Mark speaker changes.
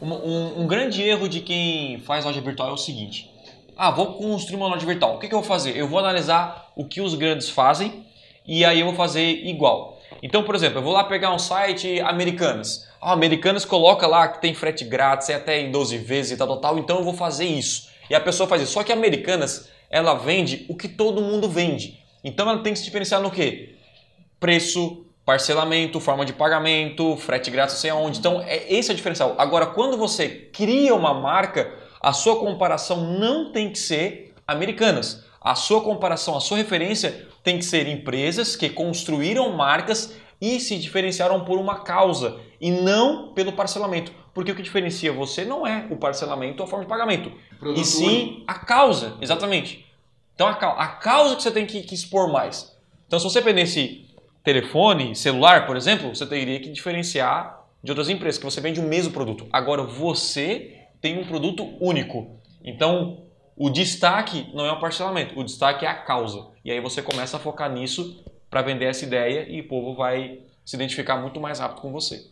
Speaker 1: Um, um, um, grande erro de quem faz loja virtual é o seguinte: ah, vou construir uma loja virtual. O que, que eu vou fazer? Eu vou analisar o que os grandes fazem e aí eu vou fazer igual. Então, por exemplo, eu vou lá pegar um site Americanas. Ah, Americanas coloca lá que tem frete grátis, é até em 12 vezes e tal, tal, tal, então eu vou fazer isso. E a pessoa faz isso. Só que Americanas, ela vende o que todo mundo vende. Então ela tem que se diferenciar no quê? Preço, parcelamento, forma de pagamento, frete grátis, sei aonde. Então, é, esse é o diferencial. Agora, quando você cria uma marca, a sua comparação não tem que ser americanas. A sua comparação, a sua referência tem que ser empresas que construíram marcas e se diferenciaram por uma causa e não pelo parcelamento. Porque o que diferencia você não é o parcelamento ou a forma de pagamento, Produtor. e sim a causa, exatamente. Então a, causa que você tem que, que expor mais. Então se você pendesse telefone, celular, por exemplo, você teria que diferenciar de outras empresas, que você vende o mesmo produto. Agora, você tem um produto único. Então, o destaque não é o parcelamento, o destaque é a causa. E aí você começa a focar nisso para vender essa ideia e o povo vai se identificar muito mais rápido com você.